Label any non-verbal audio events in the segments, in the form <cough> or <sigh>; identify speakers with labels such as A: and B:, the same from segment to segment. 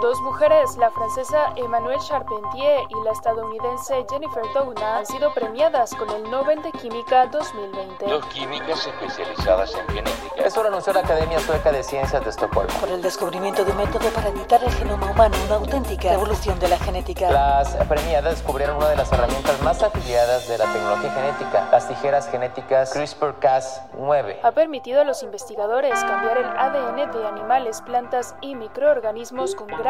A: Dos mujeres, la francesa Emmanuelle Charpentier y la estadounidense Jennifer Doudna, han sido premiadas con el Nobel de Química 2020.
B: Dos químicas especializadas en genética.
C: Eso lo anunció la Academia Sueca de Ciencias de Estocolmo.
D: Por el descubrimiento de un método para editar el genoma humano, una auténtica revolución de la genética.
C: Las premiadas descubrieron una de las herramientas más afiliadas de la tecnología genética, las tijeras genéticas CRISPR-Cas9.
A: Ha permitido a los investigadores cambiar el ADN de animales, plantas y microorganismos con gran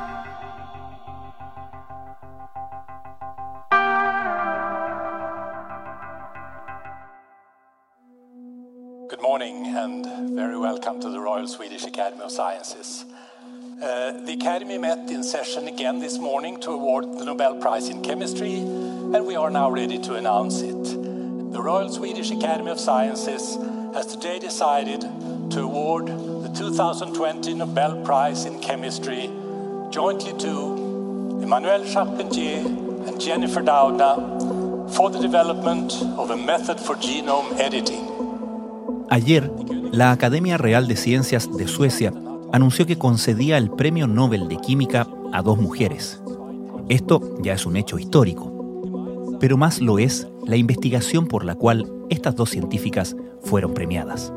E: To award the Nobel Prize in Chemistry, and we are now ready to announce it. The Royal Swedish Academy of Sciences has today decided to award the 2020 Nobel Prize in Chemistry jointly to Emmanuel Charpentier and Jennifer Doudna for the development of a method for genome editing.
F: Ayer, la Academia Real de Ciencias de Suecia anunció que concedía el Premio Nobel de Química a dos mujeres. Esto ya es un hecho histórico, pero más lo es la investigación por la cual estas dos científicas fueron premiadas.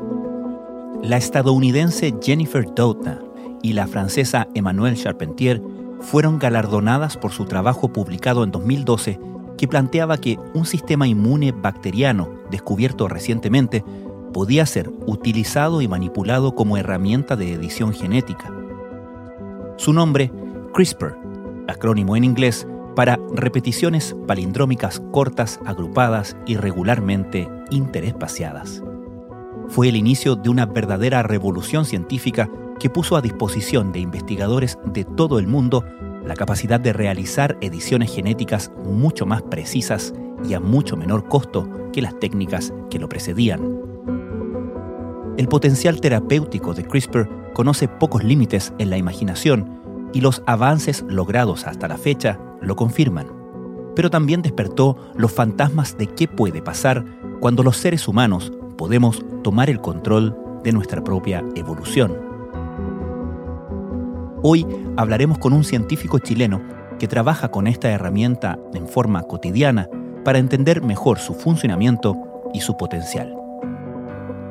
F: La estadounidense Jennifer Doudna y la francesa Emmanuelle Charpentier fueron galardonadas por su trabajo publicado en 2012 que planteaba que un sistema inmune bacteriano descubierto recientemente podía ser utilizado y manipulado como herramienta de edición genética. Su nombre, CRISPR, acrónimo en inglés para repeticiones palindrómicas cortas, agrupadas y regularmente interespaciadas. Fue el inicio de una verdadera revolución científica que puso a disposición de investigadores de todo el mundo la capacidad de realizar ediciones genéticas mucho más precisas y a mucho menor costo que las técnicas que lo precedían. El potencial terapéutico de CRISPR conoce pocos límites en la imaginación y los avances logrados hasta la fecha lo confirman. Pero también despertó los fantasmas de qué puede pasar cuando los seres humanos podemos tomar el control de nuestra propia evolución. Hoy hablaremos con un científico chileno que trabaja con esta herramienta en forma cotidiana para entender mejor su funcionamiento y su potencial.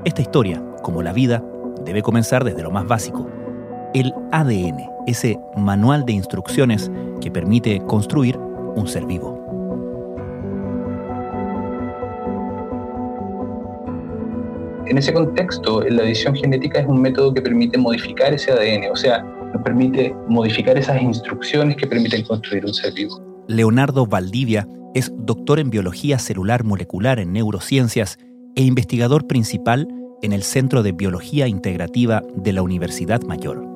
F: Esta historia como la vida, debe comenzar desde lo más básico, el ADN, ese manual de instrucciones que permite construir un ser vivo.
G: En ese contexto, la edición genética es un método que permite modificar ese ADN, o sea, nos permite modificar esas instrucciones que permiten construir un ser vivo.
F: Leonardo Valdivia es doctor en biología celular molecular en neurociencias e investigador principal en el Centro de Biología Integrativa de la Universidad Mayor.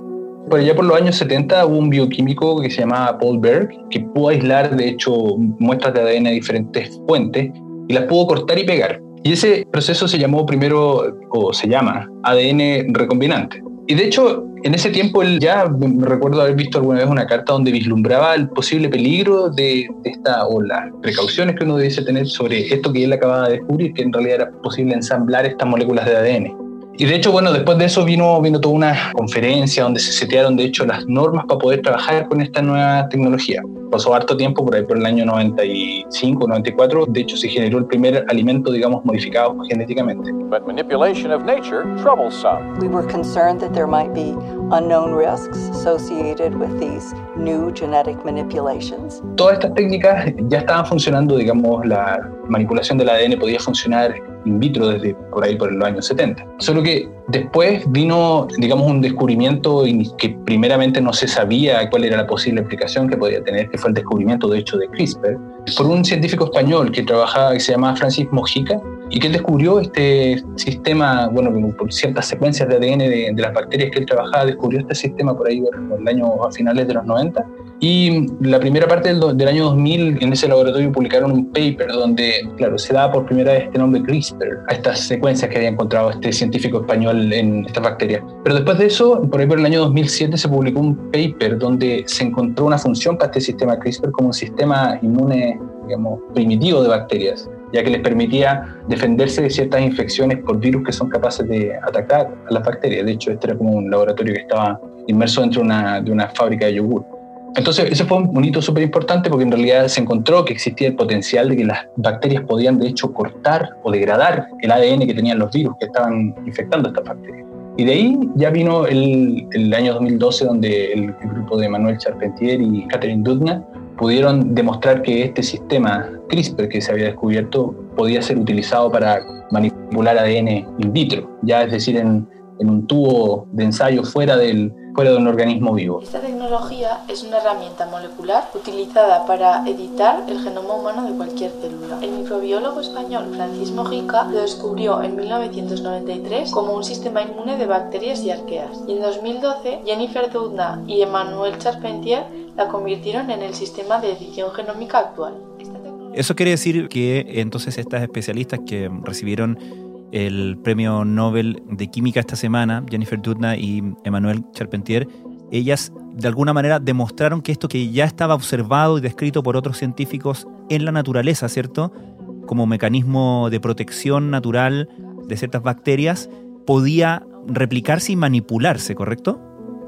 G: Por allá por los años 70 hubo un bioquímico que se llamaba Paul Berg, que pudo aislar, de hecho, muestras de ADN de diferentes fuentes y las pudo cortar y pegar. Y ese proceso se llamó primero, o se llama, ADN recombinante. Y de hecho, en ese tiempo él ya recuerdo haber visto alguna vez una carta donde vislumbraba el posible peligro de, esta, o las precauciones que uno debiese tener sobre esto que él acababa de descubrir, que en realidad era posible ensamblar estas moléculas de ADN. Y de hecho, bueno, después de eso vino, vino toda una conferencia donde se setearon, de hecho, las normas para poder trabajar con esta nueva tecnología. Pasó harto tiempo, por ahí por el año 95, 94, de hecho se generó el primer alimento, digamos, modificado genéticamente.
H: But manipulation of nature troubles some.
D: We were concerned that there might be unknown risks associated with these new genetic manipulations.
G: Todas estas técnicas ya estaban funcionando, digamos, la manipulación del ADN podía funcionar in vitro desde por ahí por los años 70. Solo que después vino, digamos, un descubrimiento que primeramente no se sabía cuál era la posible aplicación que podía tener, que fue el descubrimiento de hecho de CRISPR, por un científico español que trabajaba, que se llamaba Francis Mojica, y que él descubrió este sistema, bueno, por ciertas secuencias de ADN de, las bacterias que él trabajaba, descubrió este sistema por ahí por el año a finales de los 90, Y la primera parte del, del, año 2000, en ese laboratorio publicaron un paper donde, claro, se daba por primera vez este nombre CRISPR a estas secuencias que había encontrado este científico español en estas bacterias. Pero después de eso, por ahí por el año 2007 se publicó un paper donde se encontró una función para este sistema CRISPR como un sistema inmune, digamos, primitivo de bacterias ya que les permitía defenderse de ciertas infecciones por virus que son capaces de atacar a las bacterias. De hecho, este era como un laboratorio que estaba inmerso dentro de una, de una fábrica de yogur. Entonces, ese fue un hito súper importante porque en realidad se encontró que existía el potencial de que las bacterias podían, de hecho, cortar o degradar el ADN que tenían los virus que estaban infectando estas bacterias. Y de ahí ya vino el, el año 2012, donde el, el, grupo de Manuel Charpentier y Catherine Dudna pudieron demostrar que este sistema CRISPR que se había descubierto podía ser utilizado para manipular ADN in vitro, ya es decir, en, en un tubo de ensayo fuera del, fuera de un organismo vivo.
I: Esta tecnología es una herramienta molecular utilizada para editar el genoma humano de cualquier célula. El microbiólogo español Francis Mojica lo descubrió en 1993 como un sistema inmune de bacterias y arqueas. Y en 2012 Jennifer Doudna y Emmanuel Charpentier la convirtieron en el sistema de edición genómica actual.
F: Eso quiere decir que entonces estas especialistas que recibieron el premio Nobel de Química esta semana, Jennifer Doudna y Emmanuel Charpentier, ellas de alguna manera demostraron que esto que ya estaba observado y descrito por otros científicos en la naturaleza, ¿cierto? Como mecanismo de protección natural de ciertas bacterias, podía replicarse y manipularse, ¿correcto?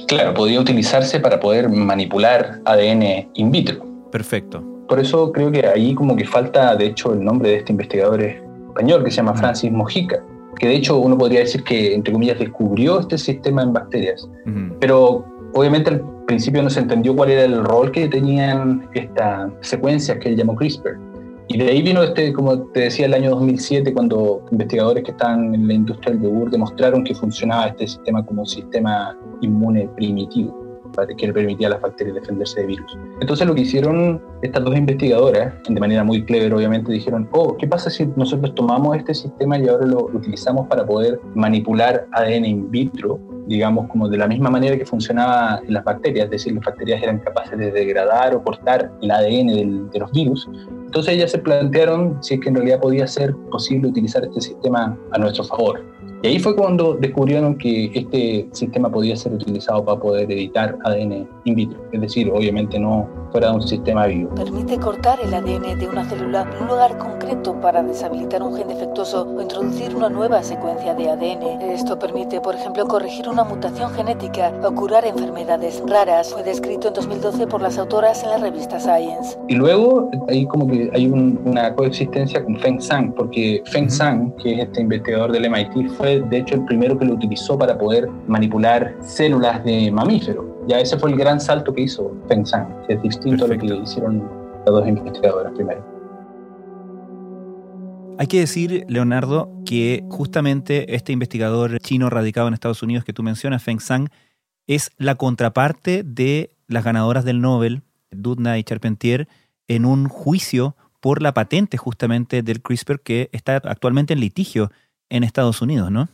G: Claro, podía utilizarse para poder manipular ADN in vitro.
F: Perfecto.
G: Por eso creo que ahí como que falta, de hecho, el nombre de este investigador es español que se llama Francis Mojica, que de hecho uno podría decir que, entre comillas, descubrió este sistema en bacterias. Uh -huh. Pero obviamente al principio no se entendió cuál era el rol que tenían estas secuencias que él llamó CRISPR. Y de ahí vino, este, como te decía, el año 2007, cuando investigadores que estaban en la industria del yogur demostraron que funcionaba este sistema como un sistema inmune primitivo que le permitía a las bacterias defenderse de virus. Entonces lo que hicieron estas dos investigadoras, de manera muy clever obviamente, dijeron, oh, ¿qué pasa si nosotros tomamos este sistema y ahora lo utilizamos para poder manipular ADN in vitro, digamos como de la misma manera que funcionaba en las bacterias, es decir, las bacterias eran capaces de degradar o cortar el ADN del, de los virus. Entonces ellas se plantearon si es que en realidad podía ser posible utilizar este sistema a nuestro favor. Y ahí fue cuando descubrieron que este sistema podía ser utilizado para poder editar ADN in vitro, es decir, obviamente no fuera de un sistema vivo.
J: Permite cortar el ADN de una célula en un lugar concreto para deshabilitar un gen defectuoso o introducir una nueva secuencia de ADN. Esto permite, por ejemplo, corregir una mutación genética o curar enfermedades raras. Fue descrito en 2012 por las autoras en la revista Science.
G: Y luego ahí como que hay un, una coexistencia con Feng Zhang, porque Feng Zhang, que es este investigador del MIT, fue de hecho el primero que lo utilizó para poder manipular células de mamíferos. Ya ese fue el gran salto que hizo Feng Zhang, que es distinto Perfecto. a lo que hicieron las dos investigadoras primero.
F: Hay que decir, Leonardo, que justamente este investigador chino radicado en Estados Unidos que tú mencionas, Feng Zhang, es la contraparte de las ganadoras del Nobel, Dudna y Charpentier, en un juicio por la patente justamente del CRISPR que está actualmente en litigio en Estados Unidos, ¿no?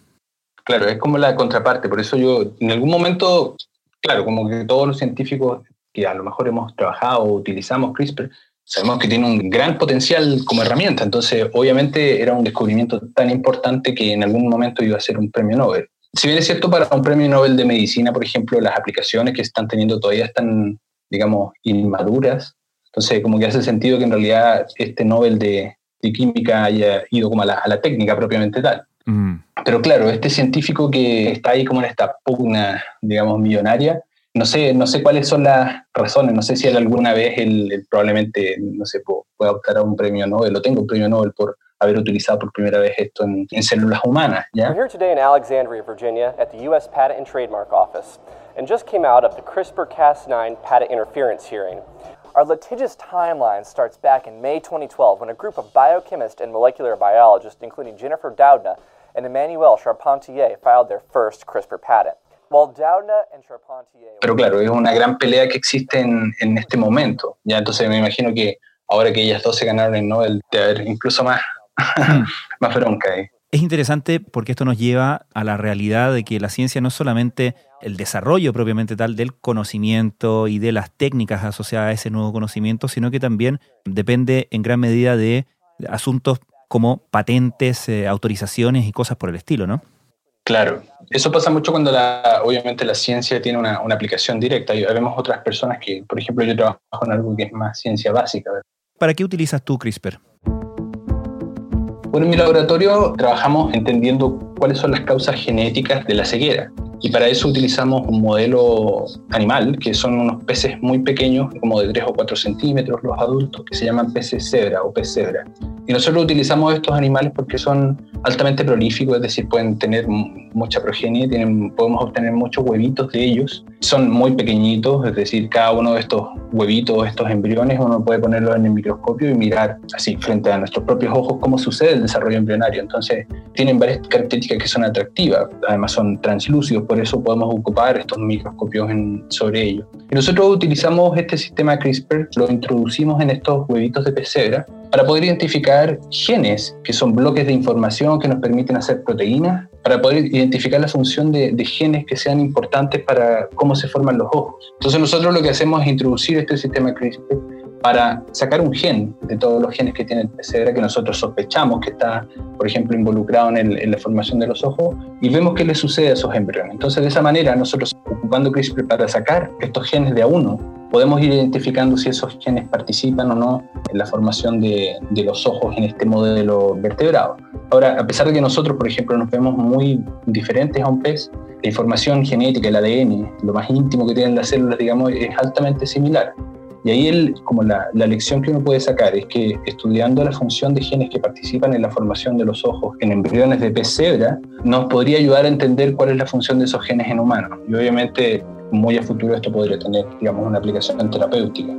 G: Claro, es como la contraparte, por eso yo en algún momento, claro, como que todos los científicos que a lo mejor hemos trabajado o utilizamos CRISPR, sabemos que tiene un gran potencial como herramienta, entonces obviamente era un descubrimiento tan importante que en algún momento iba a ser un premio Nobel. Si bien es cierto, para un premio Nobel de medicina, por ejemplo, las aplicaciones que están teniendo todavía están, digamos, inmaduras, entonces como que hace sentido que en realidad este Nobel de, química haya ido como a la técnica propiamente tal. Mm. Pero claro, este científico que está ahí como en esta pugna, digamos, millonaria, no sé, no sé cuáles son las razones, no sé si alguna vez él, él probablemente, no sé, pueda optar a un premio Nobel, lo tengo un premio Nobel por haber utilizado por primera vez esto en, en células humanas. ¿ya?
K: We're here today in Alexandria, Virginia, at the U.S. Patent and Trademark Office, and just came out of the CRISPR-Cas9 patent interference hearing. Our litigious timeline starts back in May 2012 when a group of biochemists and molecular biologists, including Jennifer Doudna and Emmanuel Charpentier, filed their first CRISPR patent. While Doudna and Charpentier...
G: Pero claro, es una gran pelea que existe en, en este momento. Ya entonces me imagino que ahora que ellas dos se ganaron el Nobel, de haber incluso más, <laughs> más bronca ahí.
F: Es interesante porque esto nos lleva a la realidad de que la ciencia no es solamente el desarrollo propiamente tal del conocimiento y de las técnicas asociadas a ese nuevo conocimiento, sino que también depende en gran medida de asuntos como patentes, eh, autorizaciones y cosas por el estilo, ¿no?
G: Claro, eso pasa mucho cuando la, obviamente la ciencia tiene una, aplicación directa. Y vemos otras personas que, por ejemplo, yo trabajo en algo que es más ciencia básica.
F: ¿Para qué utilizas tú CRISPR?
G: Bueno, en mi laboratorio trabajamos entendiendo cuáles son las causas genéticas de la ceguera. Y para eso utilizamos un modelo animal, que son unos peces muy pequeños, como de 3 o 4 centímetros, los adultos, que se llaman peces cebra o pez cebra. Y nosotros utilizamos estos animales porque son altamente prolíficos, es decir, pueden tener mucha progenie, tienen, podemos obtener muchos huevitos de ellos. Son muy pequeñitos, es decir, cada uno de estos huevitos, estos embriones, uno puede ponerlos en el microscopio y mirar así frente a nuestros propios ojos cómo sucede el desarrollo embrionario. Entonces, tienen varias características que son atractivas, además son translúcidos, por eso podemos ocupar estos microscopios sobre ellos. Y nosotros utilizamos este sistema CRISPR, lo introducimos en estos huevitos de pecebra para poder identificar genes, que son bloques de información que nos permiten hacer proteínas, para poder identificar la función de, genes que sean importantes para cómo se forman los ojos. Entonces nosotros lo que hacemos es introducir este sistema CRISPR para sacar un gen de todos los genes que tiene el pecebra que nosotros sospechamos que está, por ejemplo, involucrado en, la formación de los ojos y vemos qué le sucede a esos embriones. Entonces, de esa manera, nosotros ocupando CRISPR para sacar estos genes de a uno, podemos ir identificando si esos genes participan o no en la formación de, de los ojos en este modelo vertebrado. Ahora, a pesar de que nosotros, por ejemplo, nos vemos muy diferentes a un pez, la información genética, el ADN, lo más íntimo que tienen las células, digamos, es altamente similar. Y ahí el, como la, la, lección que uno puede sacar es que estudiando la función de genes que participan en la formación de los ojos en embriones de pez cebra, nos podría ayudar a entender cuál es la función de esos genes en humanos. Y obviamente muy a futuro esto podría tener, digamos, una aplicación terapéutica.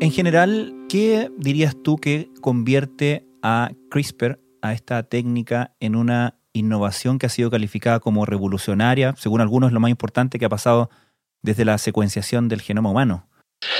F: En general, ¿qué dirías tú que convierte a CRISPR, a esta técnica, en una innovación que ha sido calificada como revolucionaria? Según algunos, lo más importante que ha pasado desde la secuenciación del genoma humano.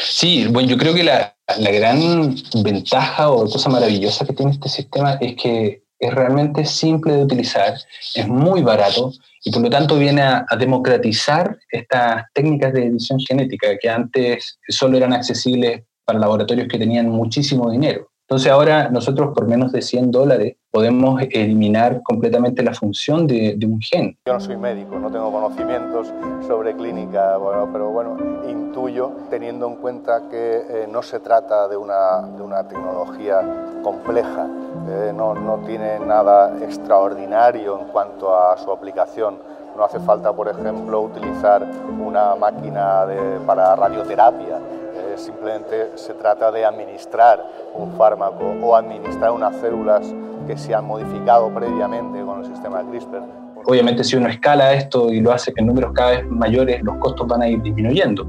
G: Sí, bueno, yo creo que la, gran ventaja o cosa maravillosa que tiene este sistema es que es realmente simple de utilizar, es muy barato y por lo tanto viene a, a, democratizar estas técnicas de edición genética que antes solo eran accesibles para laboratorios que tenían muchísimo dinero. Entonces ahora nosotros por menos de 100 dólares podemos eliminar completamente la función de, un gen.
L: Yo no soy médico, no tengo conocimientos sobre clínica, bueno, pero bueno, intuyo, teniendo en cuenta que eh, no se trata de una, de una tecnología compleja, eh, no, no tiene nada extraordinario en cuanto a su aplicación. No hace falta, por ejemplo, utilizar una máquina de, para radioterapia simplemente se trata de administrar un fármaco o administrar unas células que se han modificado previamente con el sistema CRISPR.
G: Obviamente si uno escala esto y lo hace en números cada vez mayores, los costos van a ir disminuyendo.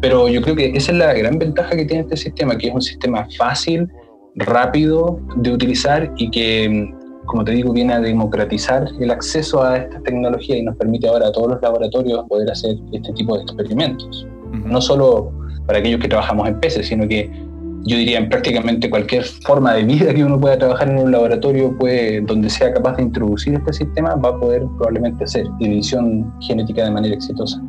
G: Pero yo creo que esa es la gran ventaja que tiene este sistema, que es un sistema fácil, rápido de utilizar y que, como te digo, viene a democratizar el acceso a esta tecnología y nos permite ahora a todos los laboratorios poder hacer este tipo de experimentos. No solo para aquellos que trabajamos en peces, sino que yo diría en prácticamente cualquier forma de vida que uno pueda trabajar en un laboratorio, puede, donde sea capaz de introducir este sistema, va a poder probablemente hacer edición genética de manera exitosa.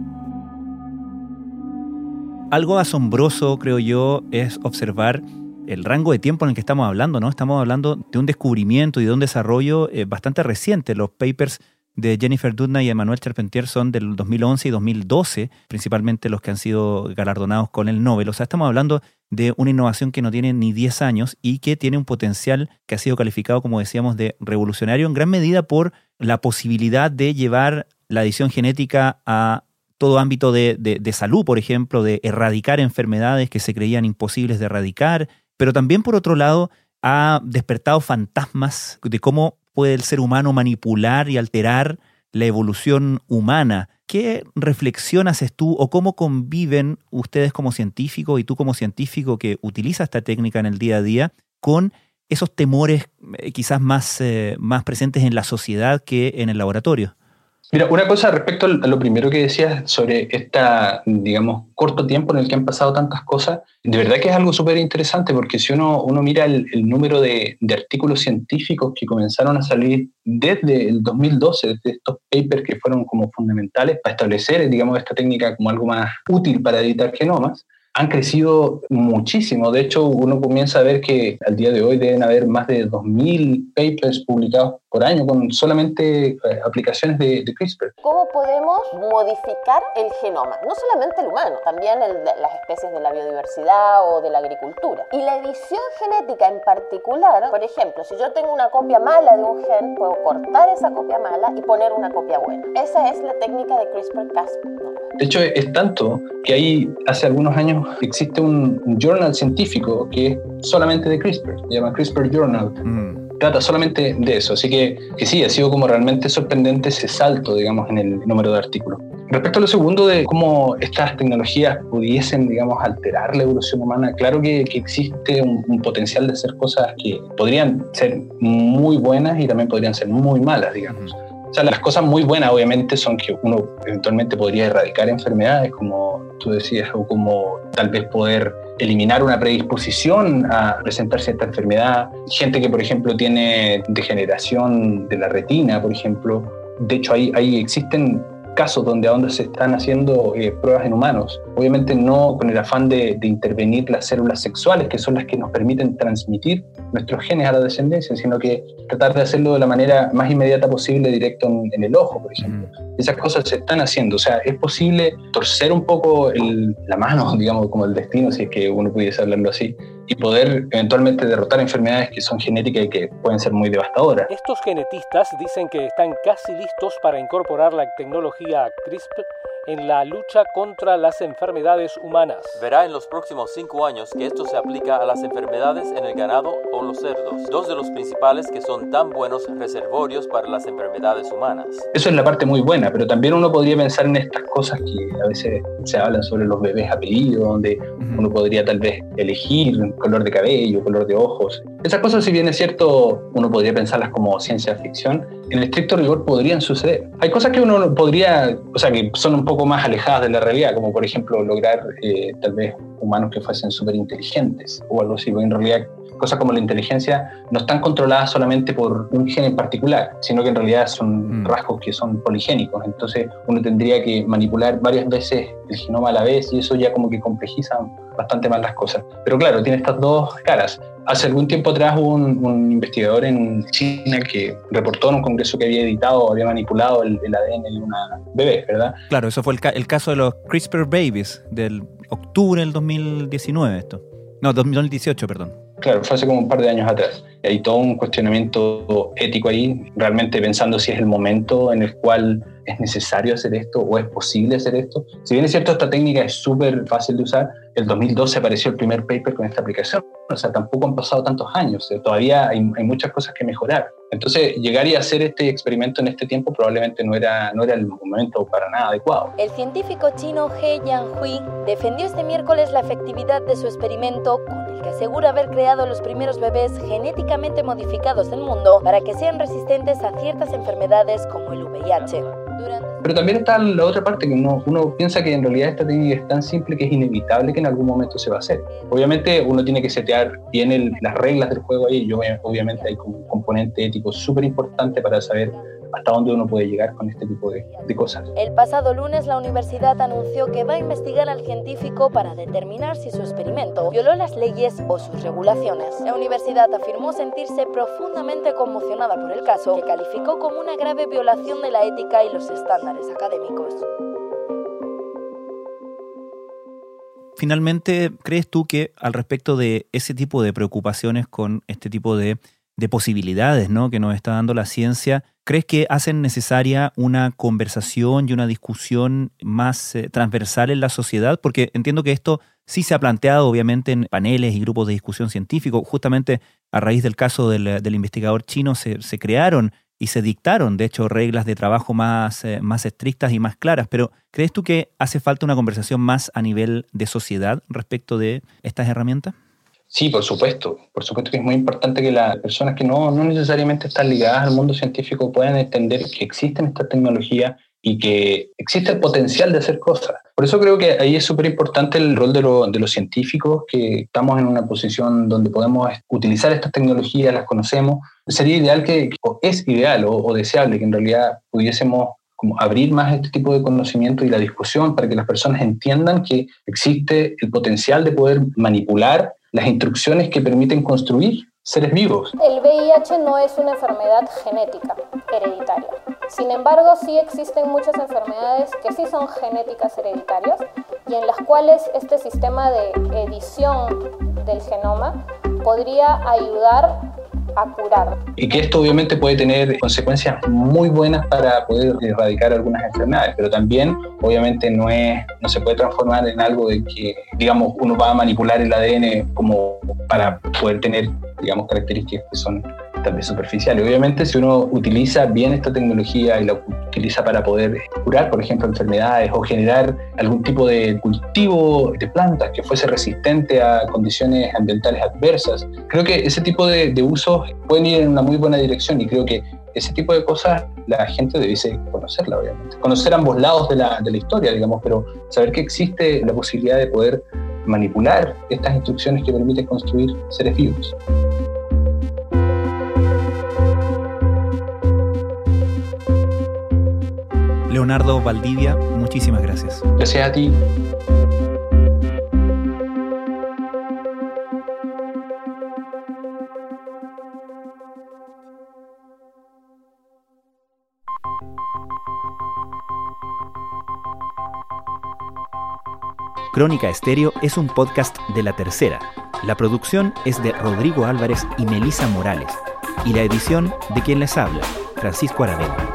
F: Algo asombroso, creo yo, es observar el rango de tiempo en el que estamos hablando, ¿no? Estamos hablando de un descubrimiento y de un desarrollo eh, bastante reciente. Los papers de Jennifer Doudna y Emmanuel Charpentier son del 2011 y 2012, principalmente los que han sido galardonados con el Nobel. O sea, estamos hablando de una innovación que no tiene ni 10 años y que tiene un potencial que ha sido calificado, como decíamos, de revolucionario en gran medida por la posibilidad de llevar la edición genética a todo ámbito de, de, salud, por ejemplo, de erradicar enfermedades que se creían imposibles de erradicar, pero también, por otro lado, ha despertado fantasmas de cómo puede el ser humano manipular y alterar la evolución humana. ¿Qué reflexión haces tú o cómo conviven ustedes como científicos y tú como científico que utiliza esta técnica en el día a día con esos temores eh, quizás más, eh, más presentes en la sociedad que en el laboratorio?
G: Mira, una cosa respecto a lo primero que decías sobre esta, digamos, corto tiempo en el que han pasado tantas cosas, de verdad que es algo súper interesante porque si uno, uno mira el, número de, de, artículos científicos que comenzaron a salir desde el 2012, desde estos papers que fueron como fundamentales para establecer, digamos, esta técnica como algo más útil para editar genomas, han crecido muchísimo. De hecho, uno comienza a ver que al día de hoy deben haber más de 2.000 papers publicados por año con solamente eh, aplicaciones de, CRISPR.
M: ¿Cómo podemos modificar el genoma? No solamente el humano, también el de las especies de la biodiversidad o de la agricultura. Y la edición genética en particular, por ejemplo, si yo tengo una copia mala de un gen, puedo cortar esa copia mala y poner una copia buena. Esa es la técnica de CRISPR-Cas.
G: De hecho, es tanto que ahí hace algunos años existe un journal científico que es solamente de CRISPR, se llama CRISPR Journal. Mm trata solamente de eso. Así que, que sí, ha sido como realmente sorprendente ese salto, digamos, en el número de artículos. Respecto a lo segundo de cómo estas tecnologías pudiesen, digamos, alterar la evolución humana, claro que, que existe un, un, potencial de hacer cosas que podrían ser muy buenas y también podrían ser muy malas, digamos. Sea, las cosas muy buenas obviamente son que uno eventualmente podría erradicar enfermedades, como tú decías, o como tal vez poder eliminar una predisposición a presentarse esta enfermedad. Gente que, por ejemplo, tiene degeneración de la retina, por ejemplo. De hecho, ahí existen casos donde aún se están haciendo eh, pruebas en humanos. Obviamente no con el afán de, intervenir las células sexuales, que son las que nos permiten transmitir nuestros genes a la descendencia, sino que tratar de hacerlo de la manera más inmediata posible, directo en, el ojo, por ejemplo. Esas cosas se están haciendo. O sea, es posible torcer un poco la mano, <laughs> digamos, como el destino, si es que uno pudiese hablarlo así, y poder eventualmente derrotar enfermedades que son genéticas y que pueden ser muy devastadoras.
N: Estos genetistas dicen que están casi listos para incorporar la tecnología CRISPR en la lucha contra las enfermedades humanas.
O: Verá en los próximos cinco años que esto se aplica a las enfermedades en el ganado o los cerdos, dos de los principales que son tan buenos reservorios para las enfermedades humanas.
G: Eso es la parte muy buena, pero también uno podría pensar en estas cosas que a veces se hablan sobre los bebés apellidos, donde uno podría tal vez elegir color de cabello, color de ojos. Esas cosas, si bien es cierto, uno podría pensarlas como ciencia ficción, en estricto rigor podrían suceder. Hay cosas que uno podría, o sea, que son un poco más alejadas de la realidad, como por ejemplo lograr eh, tal vez humanos que fuesen súper inteligentes o algo así, porque en realidad cosas como la inteligencia no están controladas solamente por un gen en particular, sino que en realidad son mm. rasgos que son poligénicos. Entonces uno tendría que manipular varias veces el genoma a la vez y eso ya como que complejiza bastante más las cosas. Pero claro, tiene estas dos caras. Hace algún tiempo atrás hubo un, investigador en China que reportó en un congreso que había editado, había manipulado el, ADN de una bebé, ¿verdad?
F: Claro, eso fue el, el caso de los CRISPR babies del octubre del 2019 esto. No, 2018, perdón.
G: Claro, fue hace como un par de años atrás. Hay todo un cuestionamiento ético ahí, realmente pensando si es el momento en el cual es necesario hacer esto o es posible hacer esto. Si bien es cierto, esta técnica es súper fácil de usar, el 2012 apareció el primer paper con esta aplicación. O sea, tampoco han pasado tantos años, todavía hay, hay, muchas cosas que mejorar. Entonces, llegar y hacer este experimento en este tiempo probablemente no era, no era el momento para nada adecuado.
P: El científico chino He Jianhui defendió este miércoles la efectividad de su experimento con el que asegura haber creado los primeros bebés genéticamente modificados del mundo para que sean resistentes a ciertas enfermedades como el VIH.
G: Pero también está la otra parte, que uno, uno piensa que en realidad esta técnica es tan simple que es inevitable que en algún momento se va a hacer. Obviamente uno tiene que setear bien las reglas del juego ahí, y obviamente hay un componente ético súper importante para saber hasta dónde uno puede llegar con este tipo de, cosas.
P: El pasado lunes la universidad anunció que va a investigar al científico para determinar si su experimento violó las leyes o sus regulaciones. La universidad afirmó sentirse profundamente conmocionada por el caso, que calificó como una grave violación de la ética y los estándares académicos.
F: Finalmente, ¿crees tú que al respecto de ese tipo de preocupaciones con este tipo de de posibilidades ¿no? que nos está dando la ciencia, ¿crees que hacen necesaria una conversación y una discusión más eh, transversal en la sociedad? Porque entiendo que esto sí se ha planteado obviamente en paneles y grupos de discusión científico. Justamente a raíz del caso del, investigador chino se, crearon y se dictaron, de hecho, reglas de trabajo más, eh, más estrictas y más claras. Pero ¿crees tú que hace falta una conversación más a nivel de sociedad respecto de estas herramientas?
G: Sí, por supuesto. Por supuesto que es muy importante que las personas que no, no necesariamente están ligadas al mundo científico puedan entender que existen estas tecnologías y que existe el potencial de hacer cosas. Por eso creo que ahí es súper importante el rol de, de, los científicos, que estamos en una posición donde podemos utilizar estas tecnologías, las conocemos. Sería ideal que, o es ideal o, o deseable que en realidad pudiésemos como abrir más este tipo de conocimiento y la discusión para que las personas entiendan que existe el potencial de poder manipular las instrucciones que permiten construir seres vivos.
Q: El VIH no es una enfermedad genética, hereditaria. Sin embargo, sí existen muchas enfermedades que sí son genéticas hereditarias y en las cuales este sistema de edición del genoma podría ayudar a curar.
G: Y que esto obviamente puede tener consecuencias muy buenas para poder erradicar algunas enfermedades, pero también obviamente no, es, no se puede transformar en algo de que, digamos, uno va a manipular el ADN como para poder tener, digamos, características que son tal vez superficiales. Obviamente, si uno utiliza bien esta tecnología y la utiliza para poder curar, por ejemplo, enfermedades o generar algún tipo de cultivo de plantas que fuese resistente a condiciones ambientales adversas, creo que ese tipo de, de usos pueden ir en una muy buena dirección y creo que ese tipo de cosas la gente debiese conocerla, obviamente. Conocer ambos lados de la, de la historia, digamos, pero saber que existe la posibilidad de poder manipular estas instrucciones que permiten construir seres vivos.
F: Leonardo Valdivia, muchísimas gracias.
G: Gracias a ti.
F: Crónica Estéreo es un podcast de La Tercera. La producción es de Rodrigo Álvarez y Melisa Morales. Y la edición de quien les habla, Francisco Aravena.